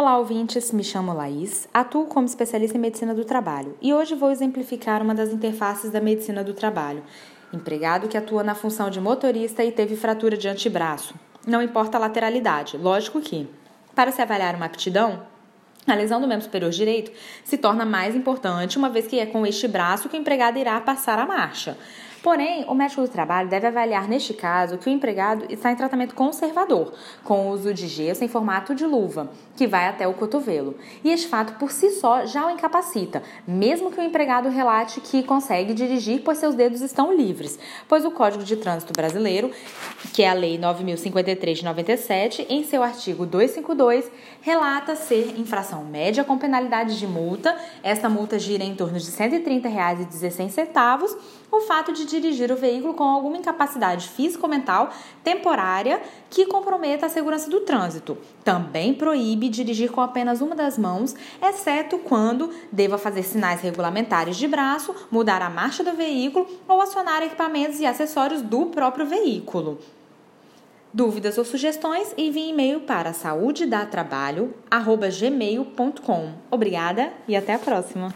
Olá, ouvintes. Me chamo Laís, atuo como especialista em medicina do trabalho e hoje vou exemplificar uma das interfaces da medicina do trabalho. Empregado que atua na função de motorista e teve fratura de antebraço. Não importa a lateralidade, lógico que, para se avaliar uma aptidão, a lesão do membro superior direito se torna mais importante, uma vez que é com este braço que o empregado irá passar a marcha. Porém, o médico do trabalho deve avaliar, neste caso, que o empregado está em tratamento conservador, com o uso de gesso em formato de luva, que vai até o cotovelo. E este fato por si só já o incapacita, mesmo que o empregado relate que consegue dirigir, pois seus dedos estão livres, pois o Código de Trânsito Brasileiro, que é a Lei 9053 de 97, em seu artigo 252, relata ser infração média com penalidade de multa. Essa multa gira em torno de R$ 130,16, o fato de dirigir o veículo com alguma incapacidade física ou mental temporária que comprometa a segurança do trânsito. Também proíbe dirigir com apenas uma das mãos, exceto quando deva fazer sinais regulamentares de braço, mudar a marcha do veículo ou acionar equipamentos e acessórios do próprio veículo. Dúvidas ou sugestões, envie e-mail para saudedatrabalho@gmail.com. Obrigada e até a próxima.